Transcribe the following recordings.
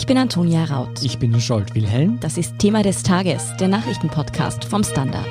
Ich bin Antonia Raut. Ich bin Scholt Wilhelm. Das ist Thema des Tages, der Nachrichtenpodcast vom Standard.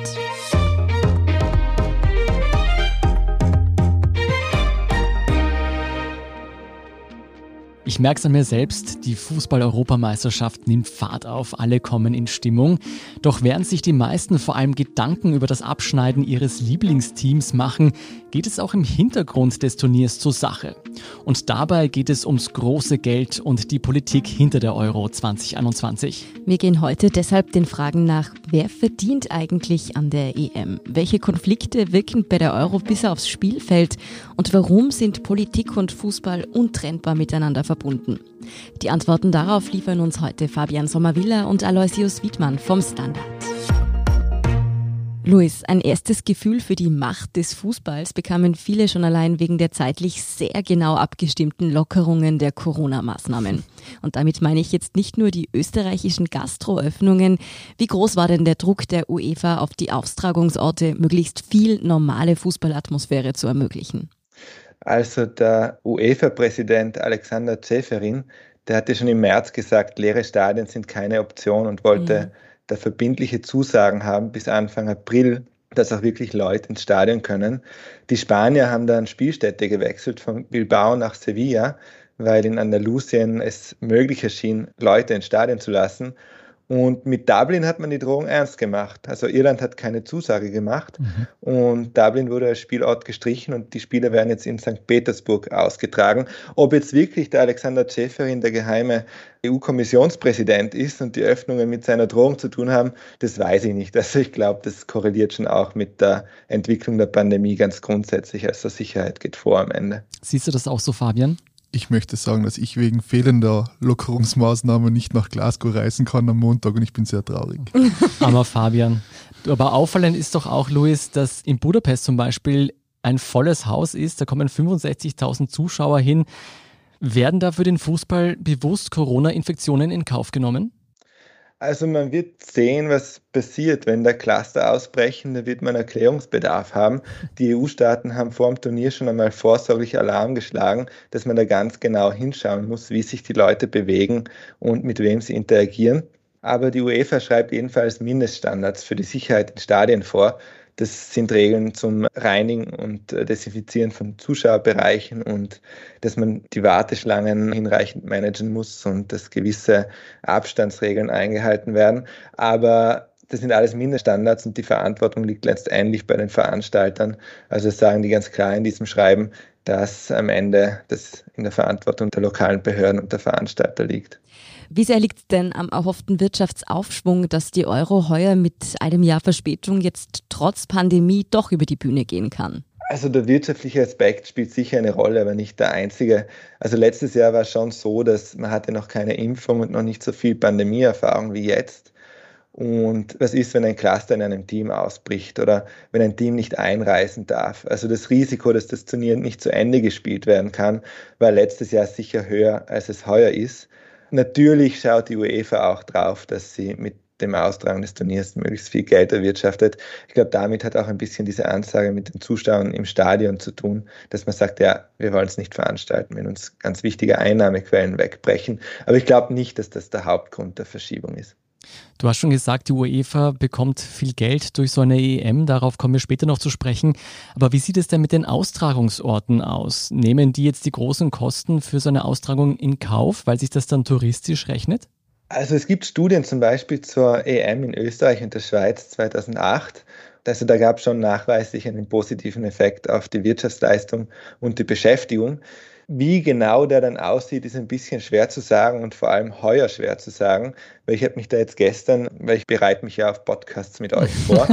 Ich merke es an mir selbst, die Fußball-Europameisterschaft nimmt Fahrt auf, alle kommen in Stimmung. Doch während sich die meisten vor allem Gedanken über das Abschneiden ihres Lieblingsteams machen, geht es auch im Hintergrund des Turniers zur Sache. Und dabei geht es ums große Geld und die Politik hinter der Euro 2021. Wir gehen heute deshalb den Fragen nach, wer verdient eigentlich an der EM? Welche Konflikte wirken bei der Euro bis aufs Spielfeld? Und warum sind Politik und Fußball untrennbar miteinander verbunden? Verbunden? Die Antworten darauf liefern uns heute Fabian Sommervilla und Aloysius Wiedmann vom Standard. Luis, ein erstes Gefühl für die Macht des Fußballs bekamen viele schon allein wegen der zeitlich sehr genau abgestimmten Lockerungen der Corona-Maßnahmen. Und damit meine ich jetzt nicht nur die österreichischen Gastroöffnungen. Wie groß war denn der Druck der UEFA auf die Austragungsorte, möglichst viel normale Fußballatmosphäre zu ermöglichen? Also der UEFA-Präsident Alexander Zeferin, der hatte schon im März gesagt, leere Stadien sind keine Option und wollte mhm. da verbindliche Zusagen haben bis Anfang April, dass auch wirklich Leute ins Stadion können. Die Spanier haben dann Spielstätte gewechselt von Bilbao nach Sevilla, weil in Andalusien es möglich erschien, Leute ins Stadion zu lassen. Und mit Dublin hat man die Drohung ernst gemacht. Also Irland hat keine Zusage gemacht mhm. und Dublin wurde als Spielort gestrichen und die Spiele werden jetzt in St. Petersburg ausgetragen. Ob jetzt wirklich der Alexander Ceferin der geheime EU-Kommissionspräsident ist und die Öffnungen mit seiner Drohung zu tun haben, das weiß ich nicht. Also ich glaube, das korreliert schon auch mit der Entwicklung der Pandemie ganz grundsätzlich. Also Sicherheit geht vor am Ende. Siehst du das auch so, Fabian? Ich möchte sagen, dass ich wegen fehlender Lockerungsmaßnahmen nicht nach Glasgow reisen kann am Montag und ich bin sehr traurig. Aber Fabian, aber auffallend ist doch auch, Luis, dass in Budapest zum Beispiel ein volles Haus ist, da kommen 65.000 Zuschauer hin. Werden da für den Fußball bewusst Corona-Infektionen in Kauf genommen? Also man wird sehen, was passiert. Wenn da Cluster ausbrechen, dann wird man Erklärungsbedarf haben. Die EU-Staaten haben vor dem Turnier schon einmal vorsorglich Alarm geschlagen, dass man da ganz genau hinschauen muss, wie sich die Leute bewegen und mit wem sie interagieren. Aber die UEFA schreibt jedenfalls Mindeststandards für die Sicherheit in Stadien vor. Das sind Regeln zum Reinigen und äh, Desinfizieren von Zuschauerbereichen und dass man die Warteschlangen hinreichend managen muss und dass gewisse Abstandsregeln eingehalten werden. Aber das sind alles Mindeststandards und die Verantwortung liegt letztendlich bei den Veranstaltern. Also sagen die ganz klar in diesem Schreiben, dass am Ende das in der Verantwortung der lokalen Behörden und der Veranstalter liegt. Wie sehr liegt denn am erhofften Wirtschaftsaufschwung, dass die Euro heuer mit einem Jahr Verspätung jetzt trotz Pandemie doch über die Bühne gehen kann? Also der wirtschaftliche Aspekt spielt sicher eine Rolle, aber nicht der einzige. Also letztes Jahr war es schon so, dass man hatte noch keine Impfung und noch nicht so viel Pandemieerfahrung wie jetzt. Und was ist, wenn ein Cluster in einem Team ausbricht oder wenn ein Team nicht einreisen darf? Also das Risiko, dass das Turnier nicht zu Ende gespielt werden kann, war letztes Jahr sicher höher, als es heuer ist. Natürlich schaut die UEFA auch drauf, dass sie mit dem Austragen des Turniers möglichst viel Geld erwirtschaftet. Ich glaube, damit hat auch ein bisschen diese Ansage mit den Zuschauern im Stadion zu tun, dass man sagt, ja, wir wollen es nicht veranstalten, wenn uns ganz wichtige Einnahmequellen wegbrechen. Aber ich glaube nicht, dass das der Hauptgrund der Verschiebung ist. Du hast schon gesagt, die UEFA bekommt viel Geld durch so eine EM. Darauf kommen wir später noch zu sprechen. Aber wie sieht es denn mit den Austragungsorten aus? Nehmen die jetzt die großen Kosten für so eine Austragung in Kauf, weil sich das dann touristisch rechnet? Also es gibt Studien zum Beispiel zur EM in Österreich und der Schweiz 2008. Also da gab es schon nachweislich einen positiven Effekt auf die Wirtschaftsleistung und die Beschäftigung. Wie genau der dann aussieht, ist ein bisschen schwer zu sagen und vor allem heuer schwer zu sagen, weil ich habe mich da jetzt gestern, weil ich bereite mich ja auf Podcasts mit euch vor,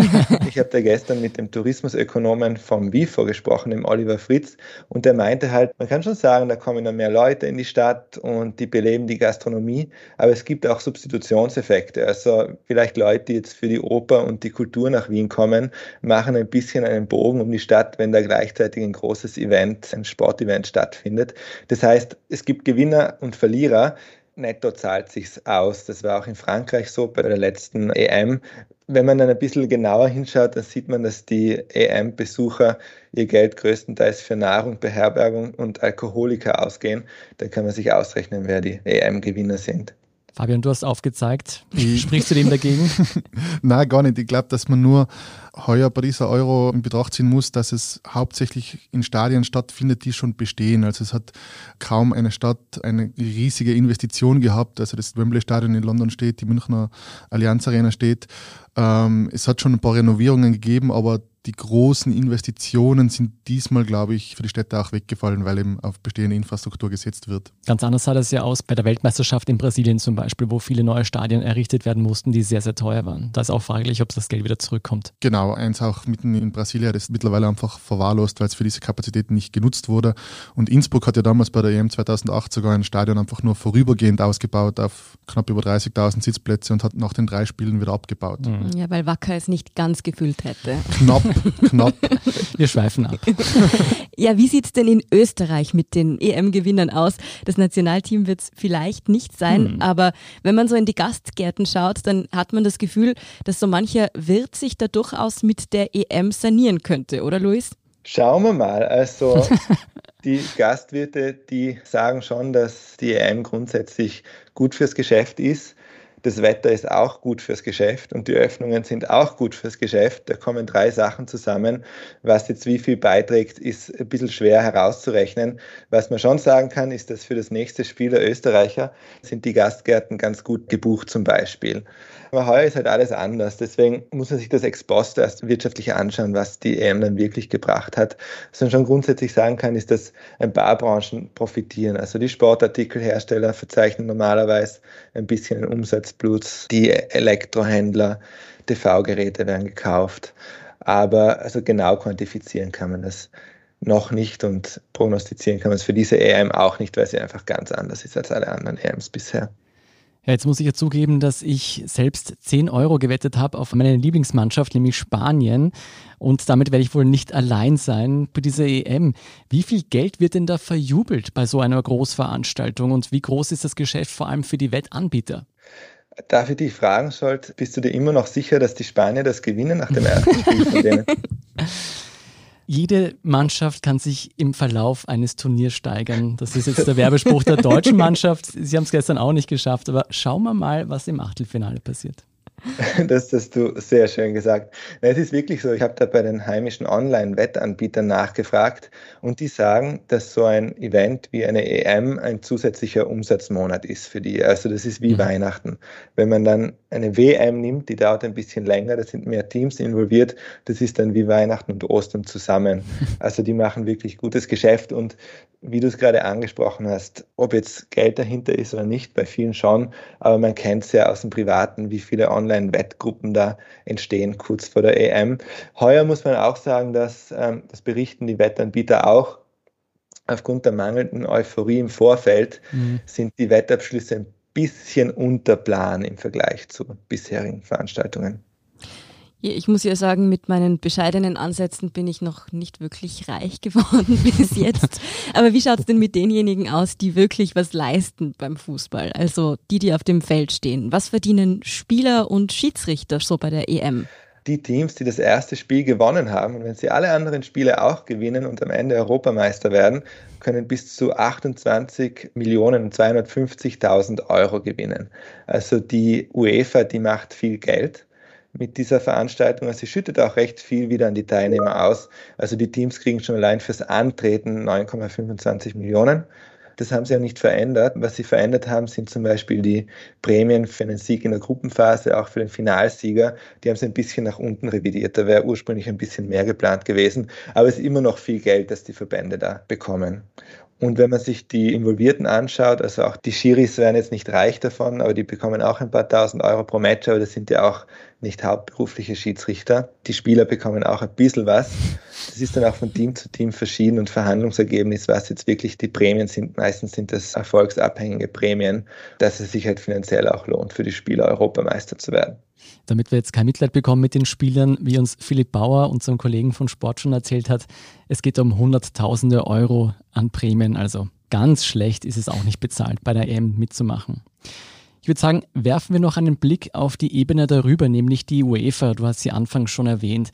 ich habe da gestern mit dem Tourismusökonomen vom WIFO gesprochen, dem Oliver Fritz, und der meinte halt, man kann schon sagen, da kommen dann mehr Leute in die Stadt und die beleben die Gastronomie, aber es gibt auch Substitutionseffekte. Also vielleicht Leute, die jetzt für die Oper und die Kultur nach Wien kommen, machen ein bisschen einen Bogen um die Stadt, wenn da gleichzeitig ein großes Event, ein Sportevent stattfindet stattfindet. Das heißt, es gibt Gewinner und Verlierer. Netto zahlt sich's aus. Das war auch in Frankreich so bei der letzten EM. Wenn man dann ein bisschen genauer hinschaut, dann sieht man, dass die EM-Besucher ihr Geld größtenteils für Nahrung, Beherbergung und Alkoholiker ausgehen. Da kann man sich ausrechnen, wer die EM-Gewinner sind. Fabian, du hast aufgezeigt. Sprichst du dem dagegen? Nein, gar nicht. Ich glaube, dass man nur heuer bei dieser Euro in Betracht ziehen muss, dass es hauptsächlich in Stadien stattfindet, die schon bestehen. Also es hat kaum eine Stadt eine riesige Investition gehabt. Also das Wembley Stadion in London steht, die Münchner Allianz Arena steht. Ähm, es hat schon ein paar Renovierungen gegeben, aber die großen Investitionen sind diesmal, glaube ich, für die Städte auch weggefallen, weil eben auf bestehende Infrastruktur gesetzt wird. Ganz anders sah das ja aus bei der Weltmeisterschaft in Brasilien zum Beispiel, wo viele neue Stadien errichtet werden mussten, die sehr, sehr teuer waren. Da ist auch fraglich, ob das Geld wieder zurückkommt. Genau, eins auch mitten in Brasilien, das ist mittlerweile einfach verwahrlost, weil es für diese Kapazitäten nicht genutzt wurde. Und Innsbruck hat ja damals bei der EM 2008 sogar ein Stadion einfach nur vorübergehend ausgebaut auf knapp über 30.000 Sitzplätze und hat nach den drei Spielen wieder abgebaut. Mhm. Ja, weil Wacker es nicht ganz gefüllt hätte. Knapp, knapp. Wir schweifen ab. ja, wie sieht es denn in Österreich mit den EM-Gewinnern aus? Das Nationalteam wird es vielleicht nicht sein, hm. aber wenn man so in die Gastgärten schaut, dann hat man das Gefühl, dass so mancher Wirt sich da durchaus mit der EM sanieren könnte, oder Luis? Schauen wir mal. Also die Gastwirte, die sagen schon, dass die EM grundsätzlich gut fürs Geschäft ist das Wetter ist auch gut fürs Geschäft und die Öffnungen sind auch gut fürs Geschäft. Da kommen drei Sachen zusammen. Was jetzt wie viel beiträgt, ist ein bisschen schwer herauszurechnen. Was man schon sagen kann, ist, dass für das nächste Spiel der Österreicher sind die Gastgärten ganz gut gebucht zum Beispiel. Aber heuer ist halt alles anders. Deswegen muss man sich das ex post erst wirtschaftlich anschauen, was die EM dann wirklich gebracht hat. Was man schon grundsätzlich sagen kann, ist, dass ein paar Branchen profitieren. Also die Sportartikelhersteller verzeichnen normalerweise ein bisschen einen Umsatzplus. Die Elektrohändler, TV-Geräte werden gekauft. Aber also genau quantifizieren kann man das noch nicht und prognostizieren kann man es für diese EM auch nicht, weil sie einfach ganz anders ist als alle anderen EMs bisher. Ja, jetzt muss ich ja zugeben, dass ich selbst 10 Euro gewettet habe auf meine Lieblingsmannschaft, nämlich Spanien. Und damit werde ich wohl nicht allein sein bei dieser EM. Wie viel Geld wird denn da verjubelt bei so einer Großveranstaltung und wie groß ist das Geschäft vor allem für die Wettanbieter? Darf ich dich fragen, Scholt, bist du dir immer noch sicher, dass die Spanier das gewinnen nach dem ersten Spiel von denen? jede Mannschaft kann sich im Verlauf eines Turniers steigern. Das ist jetzt der Werbespruch der deutschen Mannschaft. Sie haben es gestern auch nicht geschafft, aber schauen wir mal, was im Achtelfinale passiert. Das hast du sehr schön gesagt. Es ist wirklich so, ich habe da bei den heimischen Online-Wettanbietern nachgefragt und die sagen, dass so ein Event wie eine EM ein zusätzlicher Umsatzmonat ist für die. Also das ist wie mhm. Weihnachten. Wenn man dann eine WM nimmt, die dauert ein bisschen länger, da sind mehr Teams involviert, das ist dann wie Weihnachten und Ostern zusammen. Also die machen wirklich gutes Geschäft und wie du es gerade angesprochen hast, ob jetzt Geld dahinter ist oder nicht, bei vielen schon, aber man kennt es ja aus dem Privaten, wie viele Online-Wettgruppen da entstehen kurz vor der EM. Heuer muss man auch sagen, dass ähm, das berichten die Wettanbieter auch. Aufgrund der mangelnden Euphorie im Vorfeld mhm. sind die Wettabschlüsse ein bisschen unter Plan im Vergleich zu bisherigen Veranstaltungen. Ich muss ja sagen, mit meinen bescheidenen Ansätzen bin ich noch nicht wirklich reich geworden bis jetzt. Aber wie schaut es denn mit denjenigen aus, die wirklich was leisten beim Fußball? Also die, die auf dem Feld stehen. Was verdienen Spieler und Schiedsrichter so bei der EM? Die Teams, die das erste Spiel gewonnen haben, und wenn sie alle anderen Spiele auch gewinnen und am Ende Europameister werden, können bis zu 28 Millionen 250.000 Euro gewinnen. Also die UEFA, die macht viel Geld mit dieser Veranstaltung. Also sie schüttet auch recht viel wieder an die Teilnehmer aus. Also die Teams kriegen schon allein fürs Antreten 9,25 Millionen. Das haben sie ja nicht verändert. Was sie verändert haben, sind zum Beispiel die Prämien für einen Sieg in der Gruppenphase, auch für den Finalsieger. Die haben sie ein bisschen nach unten revidiert. Da wäre ursprünglich ein bisschen mehr geplant gewesen. Aber es ist immer noch viel Geld, das die Verbände da bekommen. Und wenn man sich die Involvierten anschaut, also auch die Schiris werden jetzt nicht reich davon, aber die bekommen auch ein paar tausend Euro pro Match, aber das sind ja auch nicht hauptberufliche Schiedsrichter. Die Spieler bekommen auch ein bisschen was. Das ist dann auch von Team zu Team verschieden und Verhandlungsergebnis, was jetzt wirklich die Prämien sind. Meistens sind das erfolgsabhängige Prämien, dass es sich halt finanziell auch lohnt, für die Spieler Europameister zu werden. Damit wir jetzt kein Mitleid bekommen mit den Spielern, wie uns Philipp Bauer, unserem Kollegen von Sport schon erzählt hat, es geht um Hunderttausende Euro an Prämien. Also ganz schlecht ist es auch nicht bezahlt, bei der EM mitzumachen. Ich würde sagen, werfen wir noch einen Blick auf die Ebene darüber, nämlich die UEFA. Du hast sie anfangs schon erwähnt.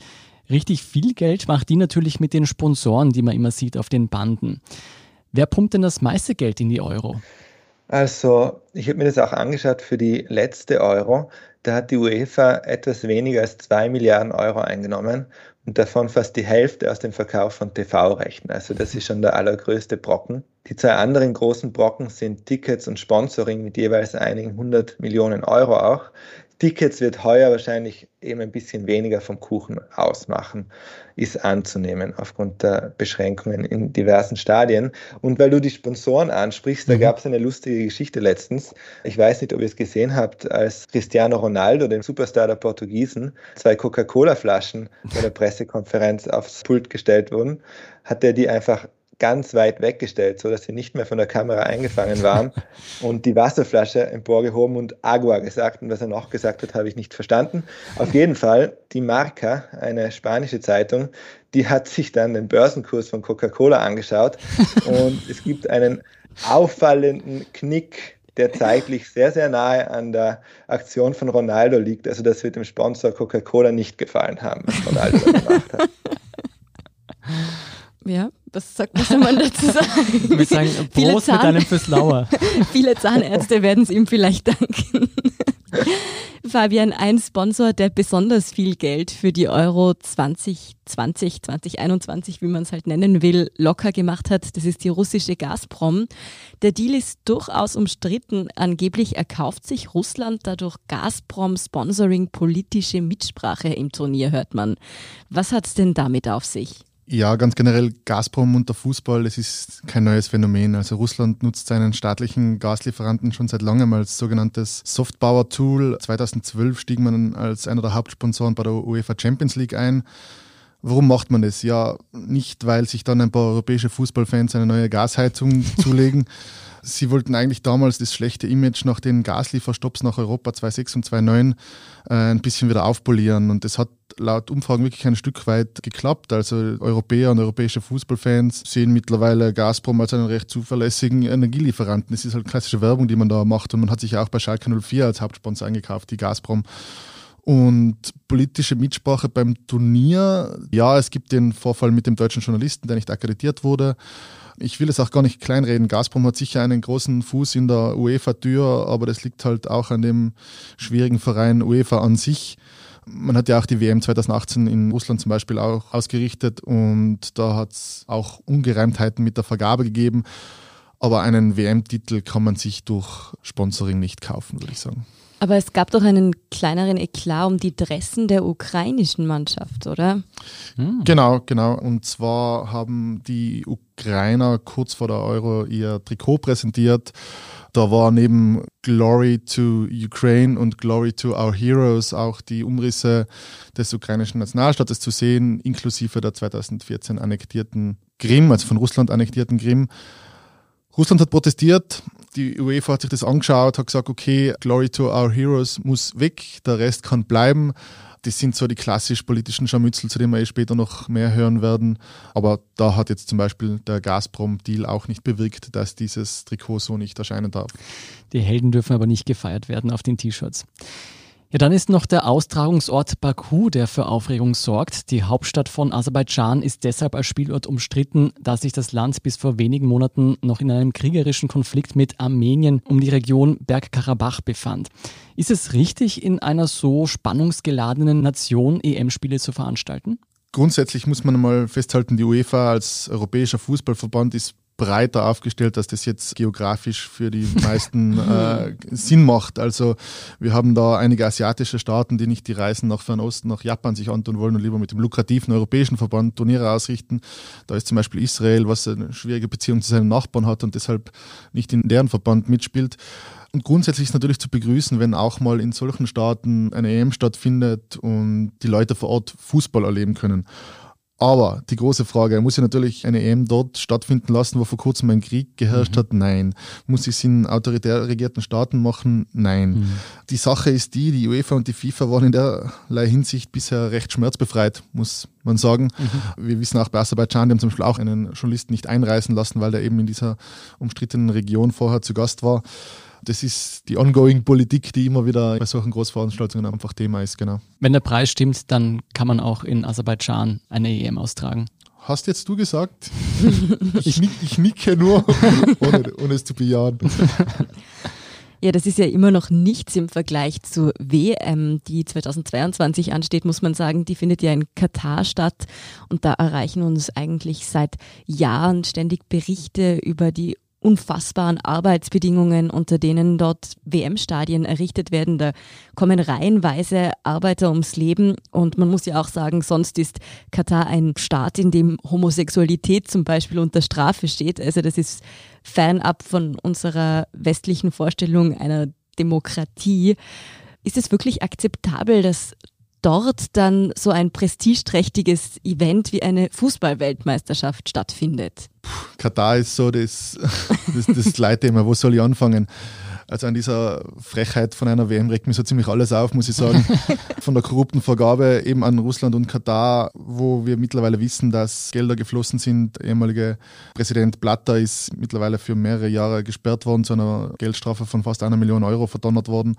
Richtig viel Geld macht die natürlich mit den Sponsoren, die man immer sieht auf den Banden. Wer pumpt denn das meiste Geld in die Euro? Also, ich habe mir das auch angeschaut für die letzte Euro. Da hat die UEFA etwas weniger als 2 Milliarden Euro eingenommen und davon fast die Hälfte aus dem Verkauf von TV-Rechten. Also das ist schon der allergrößte Brocken. Die zwei anderen großen Brocken sind Tickets und Sponsoring mit jeweils einigen hundert Millionen Euro auch. Tickets wird heuer wahrscheinlich eben ein bisschen weniger vom Kuchen ausmachen, ist anzunehmen aufgrund der Beschränkungen in diversen Stadien. Und weil du die Sponsoren ansprichst, da mhm. gab es eine lustige Geschichte letztens. Ich weiß nicht, ob ihr es gesehen habt, als Cristiano Ronaldo, dem Superstar der Portugiesen, zwei Coca-Cola-Flaschen bei der Pressekonferenz aufs Pult gestellt wurden, hat er die einfach ganz weit weggestellt, so dass sie nicht mehr von der Kamera eingefangen waren und die Wasserflasche emporgehoben und Agua gesagt. Und was er noch gesagt hat, habe ich nicht verstanden. Auf jeden Fall, die Marca, eine spanische Zeitung, die hat sich dann den Börsenkurs von Coca-Cola angeschaut und es gibt einen auffallenden Knick der zeitlich sehr, sehr nahe an der Aktion von Ronaldo liegt. Also das wird dem Sponsor Coca-Cola nicht gefallen haben, was Ronaldo gemacht hat. Ja, was sagt was soll man dazu sagen? Wir sagen Prost mit einem fürs Lauer. Viele Zahnärzte werden es ihm vielleicht danken. Fabian, ein Sponsor, der besonders viel Geld für die Euro 2020, 2021, wie man es halt nennen will, locker gemacht hat, das ist die russische Gazprom. Der Deal ist durchaus umstritten. Angeblich erkauft sich Russland dadurch Gazprom Sponsoring politische Mitsprache im Turnier, hört man. Was hat es denn damit auf sich? Ja, ganz generell Gazprom und der Fußball, das ist kein neues Phänomen. Also Russland nutzt seinen staatlichen Gaslieferanten schon seit langem als sogenanntes Softpower-Tool. 2012 stieg man als einer der Hauptsponsoren bei der UEFA Champions League ein. Warum macht man das? Ja, nicht, weil sich dann ein paar europäische Fußballfans eine neue Gasheizung zulegen. Sie wollten eigentlich damals das schlechte Image nach den Gaslieferstopps nach Europa 2006 und 2009 äh, ein bisschen wieder aufpolieren. Und das hat laut Umfragen wirklich ein Stück weit geklappt. Also Europäer und europäische Fußballfans sehen mittlerweile Gazprom als einen recht zuverlässigen Energielieferanten. Das ist halt klassische Werbung, die man da macht. Und man hat sich auch bei Schalke 04 als Hauptsponsor eingekauft, die Gazprom. Und politische Mitsprache beim Turnier, ja, es gibt den Vorfall mit dem deutschen Journalisten, der nicht akkreditiert wurde. Ich will es auch gar nicht kleinreden. Gazprom hat sicher einen großen Fuß in der UEFA-Tür, aber das liegt halt auch an dem schwierigen Verein UEFA an sich. Man hat ja auch die WM 2018 in Russland zum Beispiel auch ausgerichtet und da hat es auch Ungereimtheiten mit der Vergabe gegeben. Aber einen WM-Titel kann man sich durch Sponsoring nicht kaufen, würde ich sagen. Aber es gab doch einen kleineren Eklat um die Dressen der ukrainischen Mannschaft, oder? Hm. Genau, genau. Und zwar haben die Ukrainer kurz vor der Euro ihr Trikot präsentiert. Da war neben Glory to Ukraine und Glory to Our Heroes auch die Umrisse des ukrainischen Nationalstaates zu sehen, inklusive der 2014 annektierten Krim, also von Russland annektierten Krim. Russland hat protestiert, die UEFA hat sich das angeschaut, hat gesagt, okay, Glory to our Heroes muss weg, der Rest kann bleiben. Das sind so die klassisch politischen Scharmützel, zu denen wir eh später noch mehr hören werden. Aber da hat jetzt zum Beispiel der Gazprom-Deal auch nicht bewirkt, dass dieses Trikot so nicht erscheinen darf. Die Helden dürfen aber nicht gefeiert werden auf den T-Shirts. Ja, dann ist noch der Austragungsort Baku, der für Aufregung sorgt. Die Hauptstadt von Aserbaidschan ist deshalb als Spielort umstritten, da sich das Land bis vor wenigen Monaten noch in einem kriegerischen Konflikt mit Armenien um die Region Bergkarabach befand. Ist es richtig, in einer so spannungsgeladenen Nation EM-Spiele zu veranstalten? Grundsätzlich muss man mal festhalten, die UEFA als europäischer Fußballverband ist breiter aufgestellt, dass das jetzt geografisch für die meisten äh, Sinn macht. Also wir haben da einige asiatische Staaten, die nicht die Reisen nach Fernost, nach Japan sich antun wollen und lieber mit dem lukrativen europäischen Verband Turniere ausrichten. Da ist zum Beispiel Israel, was eine schwierige Beziehung zu seinen Nachbarn hat und deshalb nicht in deren Verband mitspielt. Und grundsätzlich ist natürlich zu begrüßen, wenn auch mal in solchen Staaten eine EM stattfindet und die Leute vor Ort Fußball erleben können. Aber die große Frage, muss ich natürlich eine EM dort stattfinden lassen, wo vor kurzem ein Krieg geherrscht mhm. hat? Nein. Muss ich es in autoritär regierten Staaten machen? Nein. Mhm. Die Sache ist die, die UEFA und die FIFA waren in derlei Hinsicht bisher recht schmerzbefreit, muss man sagen. Mhm. Wir wissen auch bei Aserbaidschan, die haben zum Beispiel auch einen Journalisten nicht einreisen lassen, weil der eben in dieser umstrittenen Region vorher zu Gast war das ist die ongoing Politik, die immer wieder bei solchen Großveranstaltungen einfach Thema ist, genau. Wenn der Preis stimmt, dann kann man auch in Aserbaidschan eine EM austragen. Hast jetzt du gesagt? ich, nick, ich nicke nur, ohne, ohne es zu bejahen. Ja, das ist ja immer noch nichts im Vergleich zur WM, die 2022 ansteht, muss man sagen. Die findet ja in Katar statt und da erreichen uns eigentlich seit Jahren ständig Berichte über die unfassbaren Arbeitsbedingungen, unter denen dort WM-Stadien errichtet werden. Da kommen reihenweise Arbeiter ums Leben und man muss ja auch sagen, sonst ist Katar ein Staat, in dem Homosexualität zum Beispiel unter Strafe steht. Also das ist fernab von unserer westlichen Vorstellung einer Demokratie. Ist es wirklich akzeptabel, dass dort dann so ein prestigeträchtiges Event wie eine Fußballweltmeisterschaft stattfindet? Katar ist so das, das, das Leitthema. Wo soll ich anfangen? Also an dieser Frechheit von einer WM regt mich so ziemlich alles auf, muss ich sagen. Von der korrupten Vergabe eben an Russland und Katar, wo wir mittlerweile wissen, dass Gelder geflossen sind. Der ehemalige Präsident Blatter ist mittlerweile für mehrere Jahre gesperrt worden, zu einer Geldstrafe von fast einer Million Euro verdonnert worden.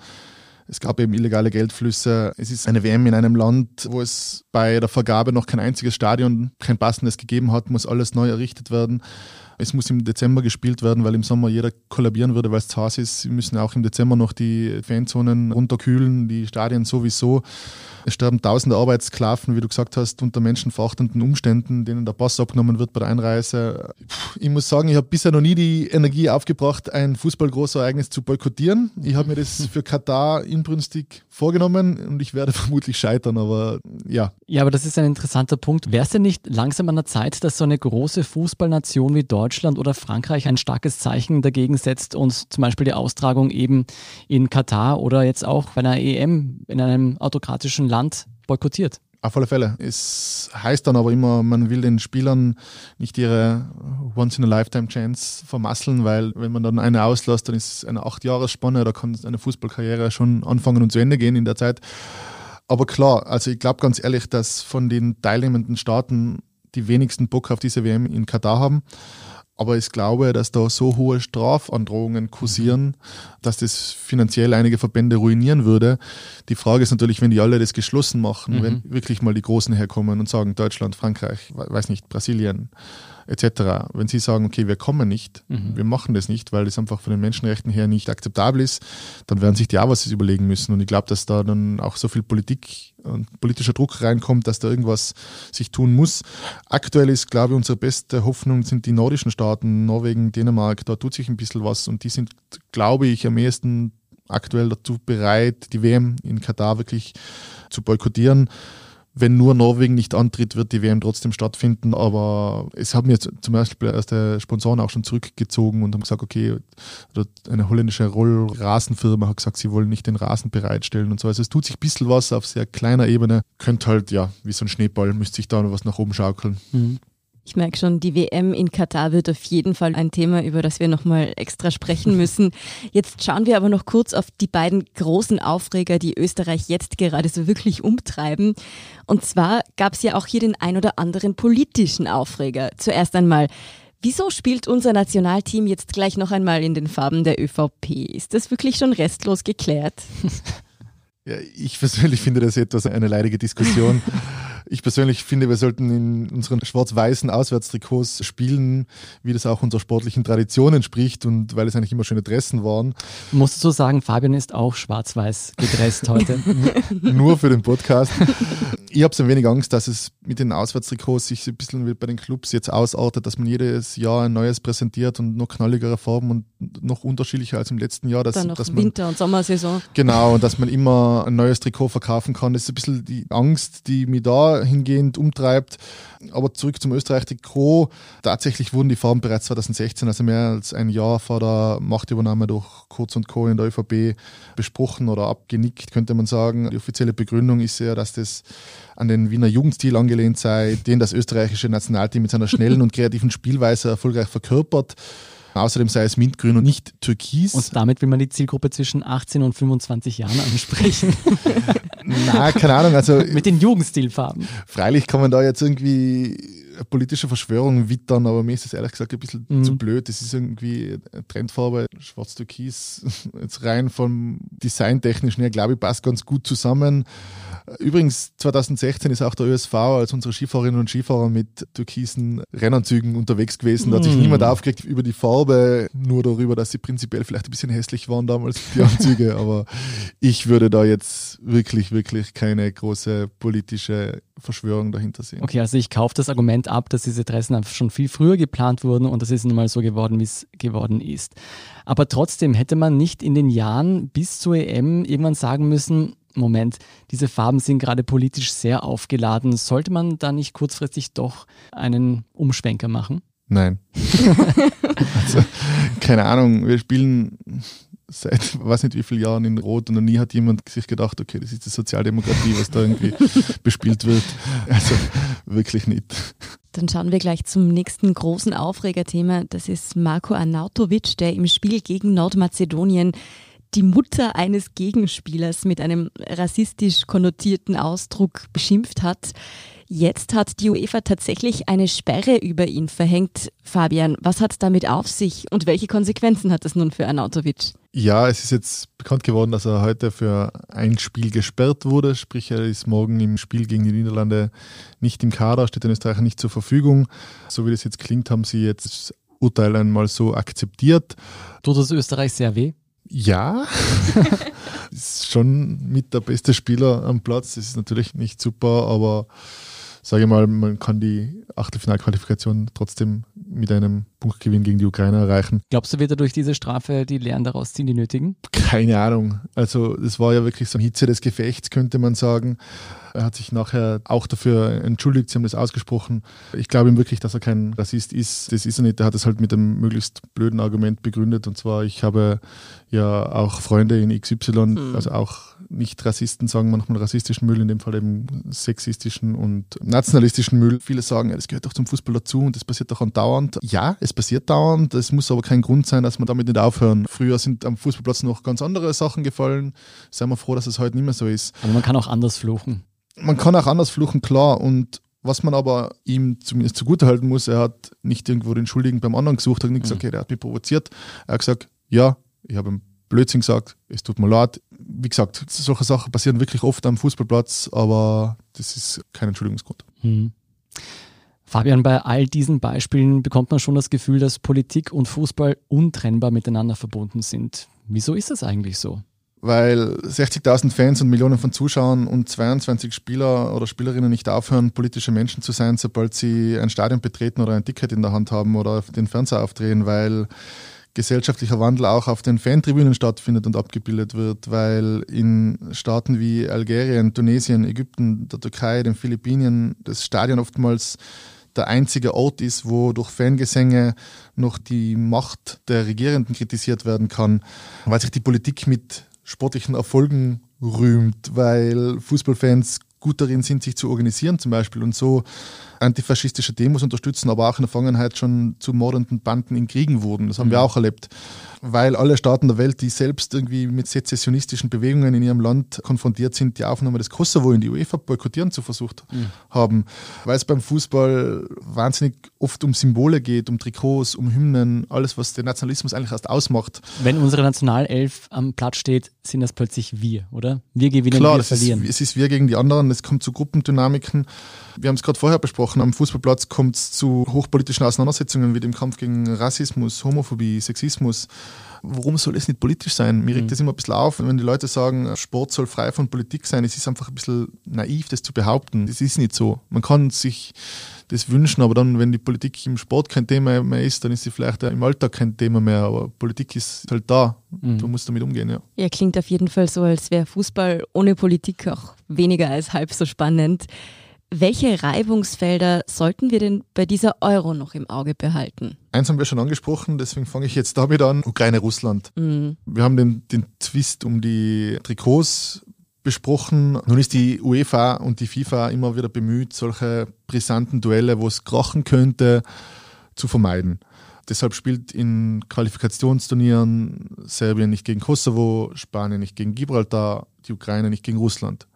Es gab eben illegale Geldflüsse. Es ist eine WM in einem Land, wo es bei der Vergabe noch kein einziges Stadion, kein passendes gegeben hat, muss alles neu errichtet werden. Es muss im Dezember gespielt werden, weil im Sommer jeder kollabieren würde, weil es zu heiß ist. Sie müssen auch im Dezember noch die Fanzonen runterkühlen, die Stadien sowieso. Es sterben tausende Arbeitssklaven, wie du gesagt hast, unter menschenverachtenden Umständen, denen der Pass abgenommen wird bei der Einreise. Ich muss sagen, ich habe bisher noch nie die Energie aufgebracht, ein Fußballgroßereignis zu boykottieren. Ich habe mir das für Katar inbrünstig vorgenommen und ich werde vermutlich scheitern, aber ja. Ja, aber das ist ein interessanter Punkt. Wäre es denn nicht langsam an der Zeit, dass so eine große Fußballnation wie Deutschland oder Frankreich ein starkes Zeichen dagegen setzt und zum Beispiel die Austragung eben in Katar oder jetzt auch bei einer EM in einem autokratischen Land boykottiert. Auf alle Fälle. Es heißt dann aber immer, man will den Spielern nicht ihre Once-in-a-Lifetime-Chance vermasseln, weil wenn man dann eine auslässt, dann ist es eine acht Jahresspanne, da kann eine Fußballkarriere schon anfangen und zu Ende gehen in der Zeit. Aber klar, also ich glaube ganz ehrlich, dass von den teilnehmenden Staaten die wenigsten Bock auf diese WM in Katar haben. Aber ich glaube, dass da so hohe Strafandrohungen kursieren, dass das finanziell einige Verbände ruinieren würde. Die Frage ist natürlich, wenn die alle das geschlossen machen, mhm. wenn wirklich mal die Großen herkommen und sagen, Deutschland, Frankreich, weiß nicht, Brasilien, etc. Wenn sie sagen, okay, wir kommen nicht, mhm. wir machen das nicht, weil das einfach von den Menschenrechten her nicht akzeptabel ist, dann werden sich die auch was überlegen müssen. Und ich glaube, dass da dann auch so viel Politik und politischer Druck reinkommt, dass da irgendwas sich tun muss. Aktuell ist, glaube ich, unsere beste Hoffnung sind die nordischen Staaten, Norwegen, Dänemark, da tut sich ein bisschen was und die sind, glaube ich, am ehesten aktuell dazu bereit, die WM in Katar wirklich zu boykottieren wenn nur Norwegen nicht antritt, wird die WM trotzdem stattfinden. Aber es haben jetzt zum Beispiel der Sponsoren auch schon zurückgezogen und haben gesagt, okay, eine holländische Rollrasenfirma hat gesagt, sie wollen nicht den Rasen bereitstellen und so. Also es tut sich ein bisschen was auf sehr kleiner Ebene. Könnte halt, ja, wie so ein Schneeball, müsste sich da noch was nach oben schaukeln. Mhm. Ich merke schon, die WM in Katar wird auf jeden Fall ein Thema, über das wir nochmal extra sprechen müssen. Jetzt schauen wir aber noch kurz auf die beiden großen Aufreger, die Österreich jetzt gerade so wirklich umtreiben. Und zwar gab es ja auch hier den ein oder anderen politischen Aufreger. Zuerst einmal, wieso spielt unser Nationalteam jetzt gleich noch einmal in den Farben der ÖVP? Ist das wirklich schon restlos geklärt? Ja, ich persönlich finde das etwas eine leidige Diskussion. Ich persönlich finde, wir sollten in unseren schwarz-weißen Auswärtstrikots spielen, wie das auch unserer sportlichen Tradition entspricht und weil es eigentlich immer schöne Dressen waren. Musst du sagen, Fabian ist auch schwarz-weiß gedresst heute. Nur für den Podcast. Ich habe so ein wenig Angst, dass es mit den Auswärtstrikots sich ein bisschen wie bei den Clubs jetzt ausartet, dass man jedes Jahr ein neues präsentiert und noch knalligere Farben und noch unterschiedlicher als im letzten Jahr. Dass, Dann noch dass man, Winter- und Sommersaison. Genau, und dass man immer ein neues Trikot verkaufen kann. Das ist ein bisschen die Angst, die mich da hingehend umtreibt. Aber zurück zum Österreich-Trikot. Tatsächlich wurden die Farben bereits 2016, also mehr als ein Jahr vor der Machtübernahme durch Kurz und Co. in der ÖVP besprochen oder abgenickt, könnte man sagen. Die offizielle Begründung ist ja, dass das an den Wiener Jugendstil angelehnt sei, den das österreichische Nationalteam mit seiner schnellen und kreativen Spielweise erfolgreich verkörpert. Außerdem sei es mintgrün und nicht türkis. Und damit will man die Zielgruppe zwischen 18 und 25 Jahren ansprechen. Na, keine Ahnung. Also mit den Jugendstilfarben. Freilich kann man da jetzt irgendwie politische Verschwörung wittern, aber mir ist das ehrlich gesagt ein bisschen mhm. zu blöd. Das ist irgendwie eine Trendfarbe, schwarz-türkis, jetzt rein vom Designtechnischen her, glaube ich, passt ganz gut zusammen. Übrigens, 2016 ist auch der ÖSV als unsere Skifahrerinnen und Skifahrer mit türkisen Rennanzügen unterwegs gewesen. Da hat sich mm. niemand aufgeregt über die Farbe, nur darüber, dass sie prinzipiell vielleicht ein bisschen hässlich waren damals, die Anzüge. Aber ich würde da jetzt wirklich, wirklich keine große politische Verschwörung dahinter sehen. Okay, also ich kaufe das Argument ab, dass diese Dressen einfach schon viel früher geplant wurden und das ist nun mal so geworden, wie es geworden ist. Aber trotzdem hätte man nicht in den Jahren bis zur EM irgendwann sagen müssen, Moment, diese Farben sind gerade politisch sehr aufgeladen. Sollte man da nicht kurzfristig doch einen Umschwenker machen? Nein. also, keine Ahnung, wir spielen seit weiß nicht wie vielen Jahren in Rot und noch nie hat jemand sich gedacht, okay, das ist die Sozialdemokratie, was da irgendwie bespielt wird. Also wirklich nicht. Dann schauen wir gleich zum nächsten großen Aufregerthema. Das ist Marco Arnautovic, der im Spiel gegen Nordmazedonien die Mutter eines Gegenspielers mit einem rassistisch konnotierten Ausdruck beschimpft hat. Jetzt hat die UEFA tatsächlich eine Sperre über ihn verhängt. Fabian, was hat damit auf sich und welche Konsequenzen hat das nun für Arnautovic? Ja, es ist jetzt bekannt geworden, dass er heute für ein Spiel gesperrt wurde. Sprich, er ist morgen im Spiel gegen die Niederlande nicht im Kader, steht den Österreicher nicht zur Verfügung. So wie das jetzt klingt, haben sie jetzt das Urteil einmal so akzeptiert. Tut das Österreich sehr weh? Ja, ist schon mit der beste Spieler am Platz. Das ist natürlich nicht super, aber sage ich mal, man kann die Achtelfinalqualifikation trotzdem mit einem Punktgewinn gegen die Ukraine erreichen. Glaubst du, wird er durch diese Strafe die Lehren daraus ziehen, die nötigen? Keine Ahnung. Also das war ja wirklich so ein Hitze des Gefechts, könnte man sagen. Er hat sich nachher auch dafür entschuldigt, sie haben das ausgesprochen. Ich glaube ihm wirklich, dass er kein Rassist ist. Das ist er nicht. Er hat es halt mit einem möglichst blöden Argument begründet. Und zwar, ich habe ja auch Freunde in XY, hm. also auch nicht Rassisten sagen manchmal rassistischen Müll, in dem Fall eben sexistischen und nationalistischen Müll. Viele sagen, ja, das gehört doch zum Fußball dazu und das passiert doch andauernd. Ja, es passiert dauernd. Es muss aber kein Grund sein, dass wir damit nicht aufhören. Früher sind am Fußballplatz noch ganz andere Sachen gefallen. Seien wir froh, dass es heute nicht mehr so ist. Aber man kann auch anders fluchen man kann auch anders fluchen, klar. Und was man aber ihm zumindest zugutehalten muss, er hat nicht irgendwo den Schuldigen beim anderen gesucht, hat nicht gesagt, mhm. okay, der hat mich provoziert. Er hat gesagt, ja, ich habe ihm Blödsinn gesagt, es tut mir leid. Wie gesagt, solche Sachen passieren wirklich oft am Fußballplatz, aber das ist kein Entschuldigungsgrund. Mhm. Fabian, bei all diesen Beispielen bekommt man schon das Gefühl, dass Politik und Fußball untrennbar miteinander verbunden sind. Wieso ist das eigentlich so? weil 60.000 Fans und Millionen von Zuschauern und 22 Spieler oder Spielerinnen nicht aufhören, politische Menschen zu sein, sobald sie ein Stadion betreten oder ein Ticket in der Hand haben oder den Fernseher aufdrehen, weil gesellschaftlicher Wandel auch auf den Fantribünen stattfindet und abgebildet wird, weil in Staaten wie Algerien, Tunesien, Ägypten, der Türkei, den Philippinen das Stadion oftmals der einzige Ort ist, wo durch Fangesänge noch die Macht der Regierenden kritisiert werden kann, weil sich die Politik mit sportlichen Erfolgen rühmt, weil Fußballfans gut darin sind, sich zu organisieren zum Beispiel. Und so antifaschistische Demos unterstützen, aber auch in der Vergangenheit schon zu mordenden Banden in Kriegen wurden. Das haben mhm. wir auch erlebt. Weil alle Staaten der Welt, die selbst irgendwie mit sezessionistischen Bewegungen in ihrem Land konfrontiert sind, die Aufnahme des Kosovo in die UEFA boykottieren zu versucht mhm. haben. Weil es beim Fußball wahnsinnig oft um Symbole geht, um Trikots, um Hymnen, alles, was den Nationalismus eigentlich erst ausmacht. Wenn unsere Nationalelf am Platz steht, sind das plötzlich wir, oder? Wir gewinnen, Klar, wir verlieren. Ist, es ist wir gegen die anderen, es kommt zu Gruppendynamiken. Wir haben es gerade vorher besprochen, am Fußballplatz kommt es zu hochpolitischen Auseinandersetzungen wie dem Kampf gegen Rassismus, Homophobie, Sexismus. Warum soll es nicht politisch sein? Mir regt mhm. das immer ein bisschen auf, wenn die Leute sagen, Sport soll frei von Politik sein. Es ist einfach ein bisschen naiv, das zu behaupten. Das ist nicht so. Man kann sich das wünschen, aber dann, wenn die Politik im Sport kein Thema mehr ist, dann ist sie vielleicht im Alltag kein Thema mehr. Aber Politik ist halt da. Mhm. Du musst damit umgehen, ja. Ja, klingt auf jeden Fall so, als wäre Fußball ohne Politik auch weniger als halb so spannend. Welche Reibungsfelder sollten wir denn bei dieser Euro noch im Auge behalten? Eins haben wir schon angesprochen, deswegen fange ich jetzt damit an. Ukraine-Russland. Mhm. Wir haben den, den Twist um die Trikots besprochen. Nun ist die UEFA und die FIFA immer wieder bemüht, solche brisanten Duelle, wo es krachen könnte, zu vermeiden. Deshalb spielt in Qualifikationsturnieren Serbien nicht gegen Kosovo, Spanien nicht gegen Gibraltar, die Ukraine nicht gegen Russland.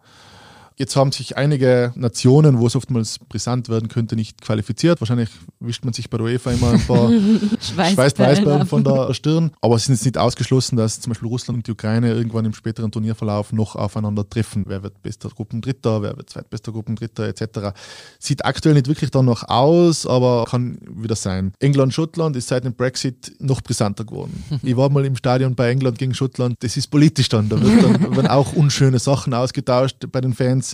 Jetzt haben sich einige Nationen, wo es oftmals brisant werden könnte, nicht qualifiziert. Wahrscheinlich wischt man sich bei der UEFA immer ein paar Schweißperlen von der Stirn. Aber es ist jetzt nicht ausgeschlossen, dass zum Beispiel Russland und die Ukraine irgendwann im späteren Turnierverlauf noch aufeinander treffen. Wer wird bester Gruppendritter, wer wird zweitbester Gruppendritter etc. Sieht aktuell nicht wirklich danach aus, aber kann wieder sein. England, Schottland ist seit dem Brexit noch brisanter geworden. ich war mal im Stadion bei England gegen Schottland. Das ist politisch dann. Da wird dann, werden auch unschöne Sachen ausgetauscht bei den Fans.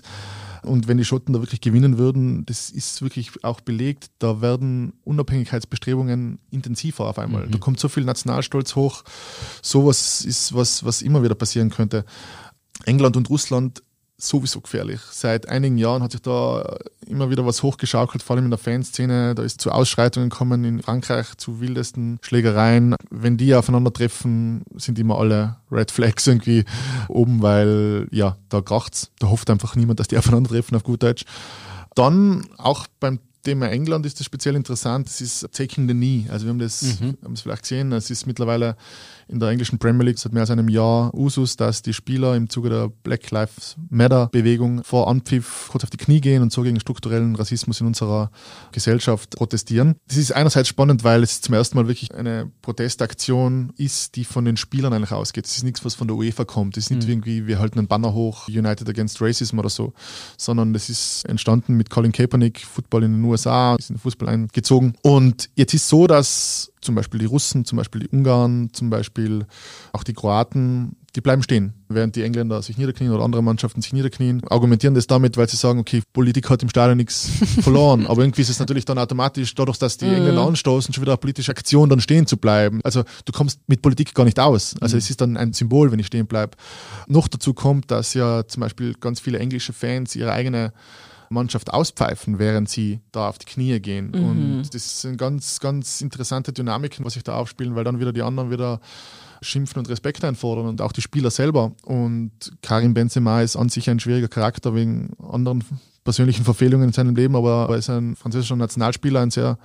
Und wenn die Schotten da wirklich gewinnen würden, das ist wirklich auch belegt, da werden Unabhängigkeitsbestrebungen intensiver auf einmal. Mhm. Da kommt so viel Nationalstolz hoch. Sowas ist was, was immer wieder passieren könnte. England und Russland sowieso gefährlich. Seit einigen Jahren hat sich da immer wieder was hochgeschaukelt, vor allem in der Fanszene. Da ist zu Ausschreitungen gekommen in Frankreich, zu wildesten Schlägereien. Wenn die aufeinandertreffen, sind immer alle Red Flags irgendwie oben, weil ja, da kracht's. Da hofft einfach niemand, dass die aufeinandertreffen auf gut Deutsch. Dann auch beim Thema England ist das speziell interessant. Das ist Taking the Knee. Also wir haben das, mhm. haben es vielleicht gesehen. Es ist mittlerweile in der englischen Premier League seit mehr als einem Jahr Usus, dass die Spieler im Zuge der Black Lives Matter Bewegung vor Anpfiff kurz auf die Knie gehen und so gegen strukturellen Rassismus in unserer Gesellschaft protestieren. Das ist einerseits spannend, weil es zum ersten Mal wirklich eine Protestaktion ist, die von den Spielern eigentlich ausgeht. Es ist nichts, was von der UEFA kommt. Es ist nicht mhm. irgendwie, wir halten einen Banner hoch, United Against Racism oder so, sondern es ist entstanden mit Colin Kaepernick, Football in den USA, ist in den Fußball eingezogen. Und jetzt ist so, dass zum Beispiel die Russen, zum Beispiel die Ungarn, zum Beispiel auch die Kroaten, die bleiben stehen, während die Engländer sich niederknien oder andere Mannschaften sich niederknien, argumentieren das damit, weil sie sagen, okay, Politik hat im Stadion nichts verloren. Aber irgendwie ist es natürlich dann automatisch, dadurch, dass die mhm. Engländer anstoßen, schon wieder eine politische Aktion, dann stehen zu bleiben. Also du kommst mit Politik gar nicht aus. Also mhm. es ist dann ein Symbol, wenn ich stehen bleibe. Noch dazu kommt, dass ja zum Beispiel ganz viele englische Fans ihre eigene Mannschaft auspfeifen, während sie da auf die Knie gehen. Mhm. Und das sind ganz, ganz interessante Dynamiken, was sich da aufspielen, weil dann wieder die anderen wieder schimpfen und Respekt einfordern und auch die Spieler selber. Und Karim Benzema ist an sich ein schwieriger Charakter wegen anderen persönlichen Verfehlungen in seinem Leben, aber er ist ein französischer Nationalspieler, ein sehr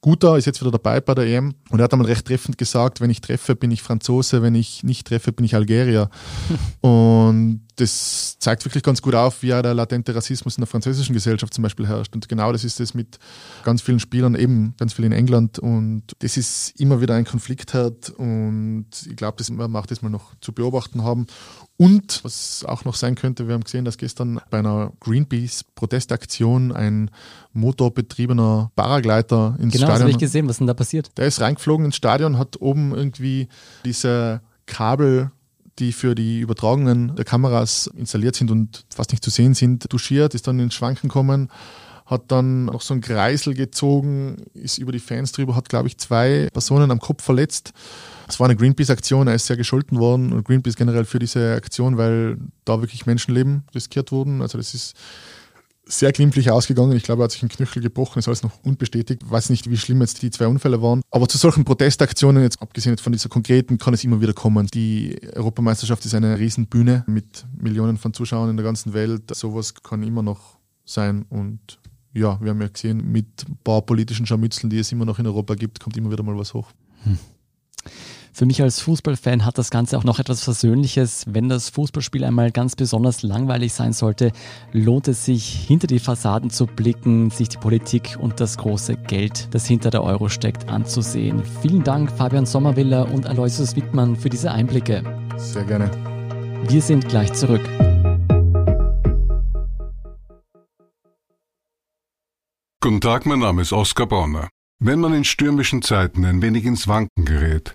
guter, ist jetzt wieder dabei bei der EM und er hat einmal recht treffend gesagt, wenn ich treffe, bin ich Franzose, wenn ich nicht treffe, bin ich Algerier. und das zeigt wirklich ganz gut auf, wie ja der latente Rassismus in der französischen Gesellschaft zum Beispiel herrscht. Und genau das ist es mit ganz vielen Spielern, eben ganz viel in England. Und das ist immer wieder ein Konfliktherd. Und ich glaube, das werden wir auch das mal noch zu beobachten haben. Und was auch noch sein könnte, wir haben gesehen, dass gestern bei einer Greenpeace-Protestaktion ein motorbetriebener Paragleiter ins genau, Stadion. Genau, das habe ich gesehen. Was ist denn da passiert? Der ist reingeflogen ins Stadion, hat oben irgendwie diese Kabel die für die Übertragungen der Kameras installiert sind und fast nicht zu sehen sind, duschiert, ist dann ins Schwanken gekommen, hat dann noch so einen Kreisel gezogen, ist über die Fans drüber, hat, glaube ich, zwei Personen am Kopf verletzt. Es war eine Greenpeace-Aktion, er ist sehr gescholten worden und Greenpeace generell für diese Aktion, weil da wirklich Menschenleben riskiert wurden. Also das ist sehr glimpflich ausgegangen. Ich glaube, er hat sich einen Knöchel gebrochen, ist alles noch unbestätigt. Ich weiß nicht, wie schlimm jetzt die zwei Unfälle waren. Aber zu solchen Protestaktionen, jetzt abgesehen jetzt von dieser konkreten, kann es immer wieder kommen. Die Europameisterschaft ist eine Riesenbühne mit Millionen von Zuschauern in der ganzen Welt. Sowas kann immer noch sein und ja, wir haben ja gesehen, mit ein paar politischen Scharmützeln, die es immer noch in Europa gibt, kommt immer wieder mal was hoch. Hm. Für mich als Fußballfan hat das Ganze auch noch etwas Versöhnliches. Wenn das Fußballspiel einmal ganz besonders langweilig sein sollte, lohnt es sich, hinter die Fassaden zu blicken, sich die Politik und das große Geld, das hinter der Euro steckt, anzusehen. Vielen Dank, Fabian Sommerwiller und Aloysius Wittmann, für diese Einblicke. Sehr gerne. Wir sind gleich zurück. Guten Tag, mein Name ist Oskar Bonner. Wenn man in stürmischen Zeiten ein wenig ins Wanken gerät,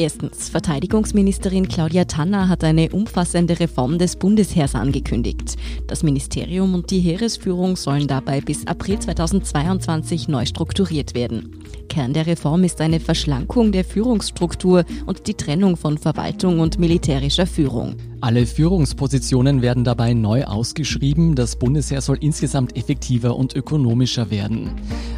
Erstens, Verteidigungsministerin Claudia Tanner hat eine umfassende Reform des Bundesheers angekündigt. Das Ministerium und die Heeresführung sollen dabei bis April 2022 neu strukturiert werden. Kern der Reform ist eine Verschlankung der Führungsstruktur und die Trennung von Verwaltung und militärischer Führung. Alle Führungspositionen werden dabei neu ausgeschrieben. Das Bundesheer soll insgesamt effektiver und ökonomischer werden.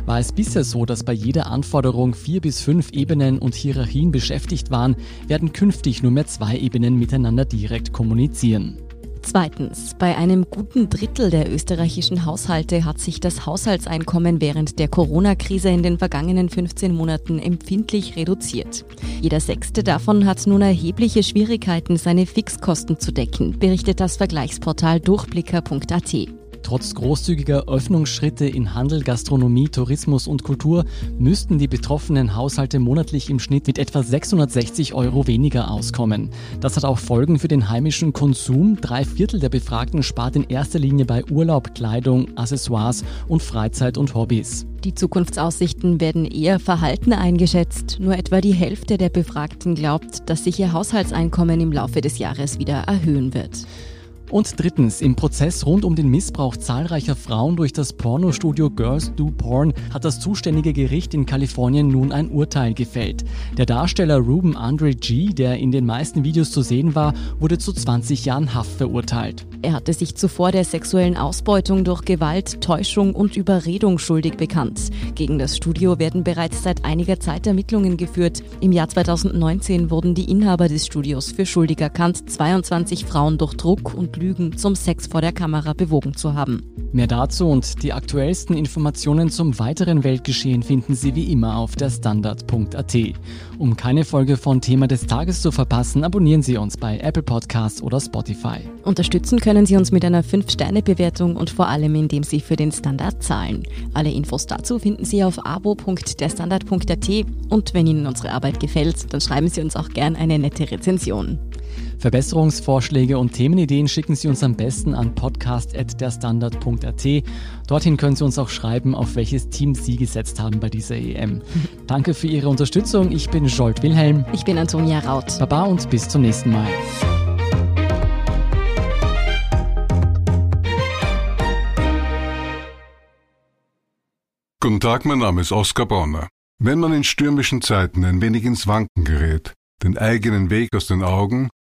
War es bisher so, dass bei jeder Anforderung vier bis fünf Ebenen und Hierarchien beschäftigt waren, werden künftig nur mehr zwei Ebenen miteinander direkt kommunizieren. Zweitens, bei einem guten Drittel der österreichischen Haushalte hat sich das Haushaltseinkommen während der Corona-Krise in den vergangenen 15 Monaten empfindlich reduziert. Jeder Sechste davon hat nun erhebliche Schwierigkeiten, seine Fixkosten zu decken, berichtet das Vergleichsportal durchblicker.at. Trotz großzügiger Öffnungsschritte in Handel, Gastronomie, Tourismus und Kultur müssten die betroffenen Haushalte monatlich im Schnitt mit etwa 660 Euro weniger auskommen. Das hat auch Folgen für den heimischen Konsum. Drei Viertel der Befragten spart in erster Linie bei Urlaub, Kleidung, Accessoires und Freizeit und Hobbys. Die Zukunftsaussichten werden eher verhalten eingeschätzt. Nur etwa die Hälfte der Befragten glaubt, dass sich ihr Haushaltseinkommen im Laufe des Jahres wieder erhöhen wird. Und drittens, im Prozess rund um den Missbrauch zahlreicher Frauen durch das Pornostudio Girls Do Porn hat das zuständige Gericht in Kalifornien nun ein Urteil gefällt. Der Darsteller Ruben Andre G., der in den meisten Videos zu sehen war, wurde zu 20 Jahren Haft verurteilt. Er hatte sich zuvor der sexuellen Ausbeutung durch Gewalt, Täuschung und Überredung schuldig bekannt. Gegen das Studio werden bereits seit einiger Zeit Ermittlungen geführt. Im Jahr 2019 wurden die Inhaber des Studios für schuldig erkannt, 22 Frauen durch Druck und Lügen zum Sex vor der Kamera bewogen zu haben. Mehr dazu und die aktuellsten Informationen zum weiteren Weltgeschehen finden Sie wie immer auf der Standard.at. Um keine Folge von Thema des Tages zu verpassen, abonnieren Sie uns bei Apple Podcasts oder Spotify. Unterstützen können Sie uns mit einer 5-Sterne-Bewertung und vor allem, indem Sie für den Standard zahlen. Alle Infos dazu finden Sie auf abo.derstandard.at und wenn Ihnen unsere Arbeit gefällt, dann schreiben Sie uns auch gern eine nette Rezension. Verbesserungsvorschläge und Themenideen schicken Sie uns am besten an podcast.derstandard.at. Dorthin können Sie uns auch schreiben, auf welches Team Sie gesetzt haben bei dieser EM. Danke für Ihre Unterstützung. Ich bin Jolt Wilhelm. Ich bin Antonia Raut. Baba und bis zum nächsten Mal. Guten Tag, mein Name ist Oskar Bonner. Wenn man in stürmischen Zeiten ein wenig ins Wanken gerät, den eigenen Weg aus den Augen